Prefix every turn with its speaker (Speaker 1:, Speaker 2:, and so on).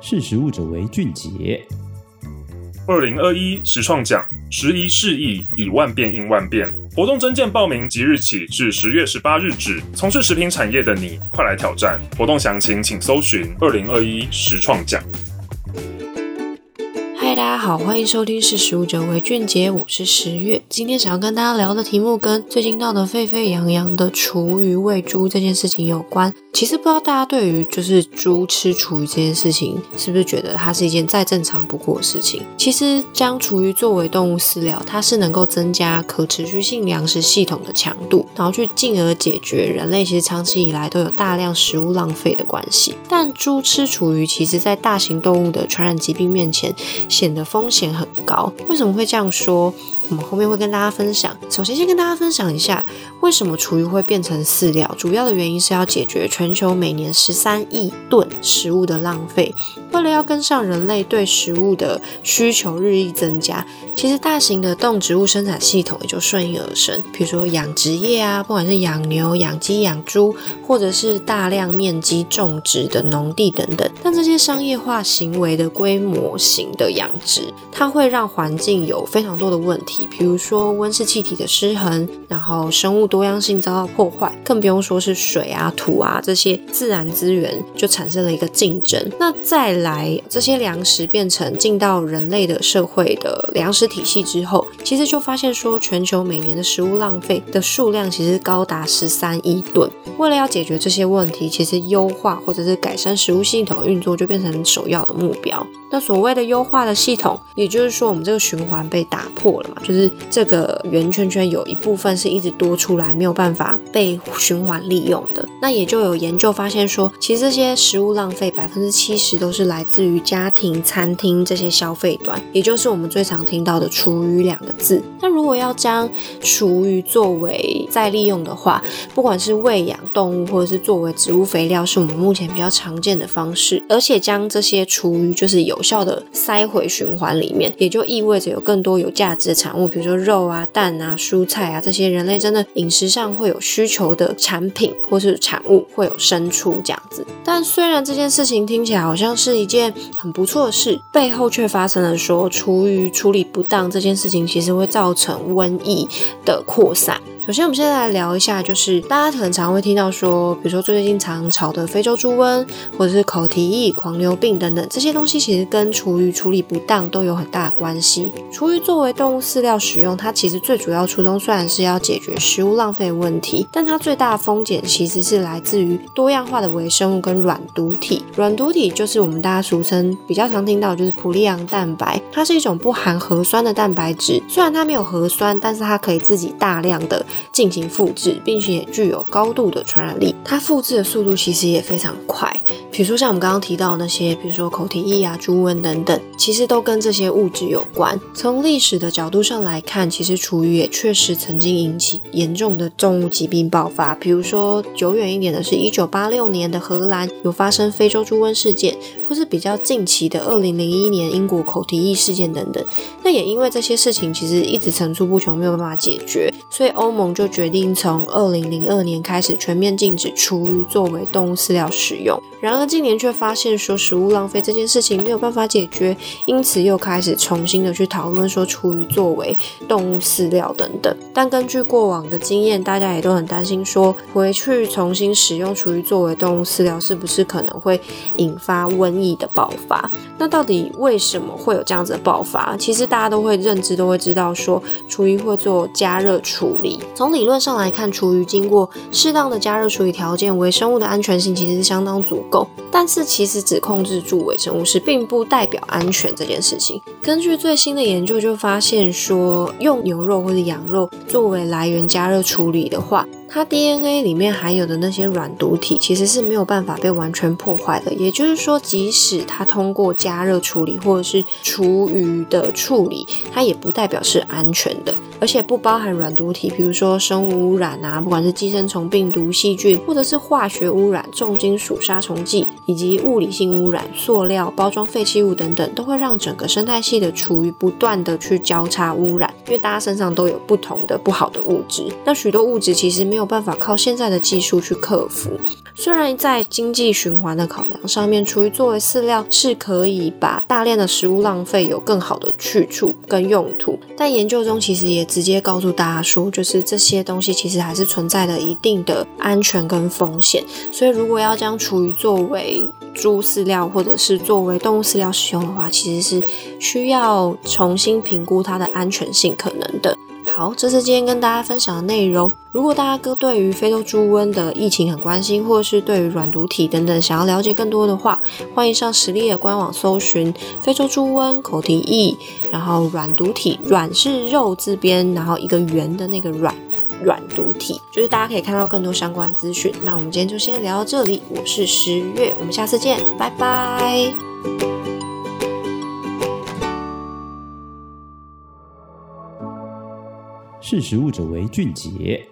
Speaker 1: 识时务者为俊杰。
Speaker 2: 二零二一实创奖，时移世易，以万变应万变。活动征件报名即日起至十月十八日止。从事食品产业的你，快来挑战！活动详情请搜寻二零二一实创
Speaker 3: 奖。大家好，欢迎收听是食物者为俊杰，我是十月。今天想要跟大家聊的题目跟最近闹得沸沸扬扬的厨余喂猪这件事情有关。其实不知道大家对于就是猪吃厨余这件事情，是不是觉得它是一件再正常不过的事情？其实将厨余作为动物饲料，它是能够增加可持续性粮食系统的强度，然后去进而解决人类其实长期以来都有大量食物浪费的关系。但猪吃厨余，其实在大型动物的传染疾病面前，显的风险很高。为什么会这样说？我们后面会跟大家分享。首先，先跟大家分享一下为什么厨余会变成饲料。主要的原因是要解决全球每年十三亿吨食物的浪费。为了要跟上人类对食物的需求日益增加，其实大型的动植物生产系统也就顺应而生。比如说养殖业啊，不管是养牛、养鸡、养猪，或者是大量面积种植的农地等等。但这些商业化行为的规模型的养殖，它会让环境有非常多的问题。比如说温室气体的失衡，然后生物多样性遭到破坏，更不用说是水啊、土啊这些自然资源就产生了一个竞争。那再来，这些粮食变成进到人类的社会的粮食体系之后，其实就发现说，全球每年的食物浪费的数量其实高达十三亿吨。为了要解决这些问题，其实优化或者是改善食物系统运作就变成首要的目标。那所谓的优化的系统，也就是说我们这个循环被打破了嘛，就是这个圆圈圈有一部分是一直多出来，没有办法被循环利用的。那也就有研究发现说，其实这些食物浪费百分之七十都是来自于家庭、餐厅这些消费端，也就是我们最常听到的厨余两个字。那如果要将厨余作为再利用的话，不管是喂养动物或者是作为植物肥料，是我们目前比较常见的方式。而且将这些厨余就是有有效的塞回循环里面，也就意味着有更多有价值的产物，比如说肉啊、蛋啊、蔬菜啊这些人类真的饮食上会有需求的产品或是产物会有生出这样子。但虽然这件事情听起来好像是一件很不错的事，背后却发生了说厨余处理不当这件事情，其实会造成瘟疫的扩散。首先，我们现在来聊一下，就是大家可能常会听到说，比如说最近常炒的非洲猪瘟，或者是口蹄疫、狂牛病等等这些东西，其实跟厨余处理不当都有很大的关系。厨余作为动物饲料使用，它其实最主要初衷虽然是要解决食物浪费问题，但它最大的风险其实是来自于多样化的微生物跟软毒体。软毒体就是我们大家俗称比较常听到就是普利昂蛋白，它是一种不含核酸的蛋白质，虽然它没有核酸，但是它可以自己大量的进行复制，并且具有高度的传染力。它复制的速度其实也非常快。比如说像我们刚刚提到的那些，比如说口蹄疫啊、猪瘟等等，其实都跟这些物质有关。从历史的角度上来看，其实厨余也确实曾经引起严重的动物疾病爆发。比如说久远一点的是1986年的荷兰有发生非洲猪瘟事件，或是比较近期的2001年英国口蹄疫事件等等。那也因为这些事情其实一直层出不穷，没有办法解决，所以欧盟就决定从2002年开始全面禁止厨余作为动物饲料使用。然而近年却发现说食物浪费这件事情没有办法解决，因此又开始重新的去讨论说厨余作为动物饲料等等。但根据过往的经验，大家也都很担心说回去重新使用厨余作为动物饲料是不是可能会引发瘟疫的爆发？那到底为什么会有这样子的爆发？其实大家都会认知都会知道说厨余会做加热处理。从理论上来看，厨余经过适当的加热处理条件，微生物的安全性其实是相当足够。但是其实只控制住微生物是并不代表安全这件事情。根据最新的研究就发现说，用牛肉或者羊肉作为来源加热处理的话，它 DNA 里面含有的那些软毒体其实是没有办法被完全破坏的。也就是说，即使它通过加热处理或者是厨余的处理，它也不代表是安全的。而且不包含软毒体，比如说生物污染啊，不管是寄生虫、病毒、细菌，或者是化学污染、重金属、杀虫剂，以及物理性污染、塑料、包装废弃物等等，都会让整个生态系的厨余不断的去交叉污染，因为大家身上都有不同的不好的物质。那许多物质其实没有。没有办法靠现在的技术去克服。虽然在经济循环的考量上面，厨余作为饲料是可以把大量的食物浪费有更好的去处跟用途，但研究中其实也直接告诉大家说，就是这些东西其实还是存在了一定的安全跟风险。所以如果要将厨余作为猪饲料或者是作为动物饲料使用的话，其实是需要重新评估它的安全性可能的。好，这是今天跟大家分享的内容。如果大家哥对于非洲猪瘟的疫情很关心，或者是对于软毒体等等想要了解更多的话，欢迎上食力的官网搜寻非洲猪瘟、口蹄疫，然后软毒体，软是肉字边，然后一个圆的那个软，软毒体，就是大家可以看到更多相关的资讯。那我们今天就先聊到这里，我是十月，我们下次见，拜拜。
Speaker 1: 识时务者为俊杰。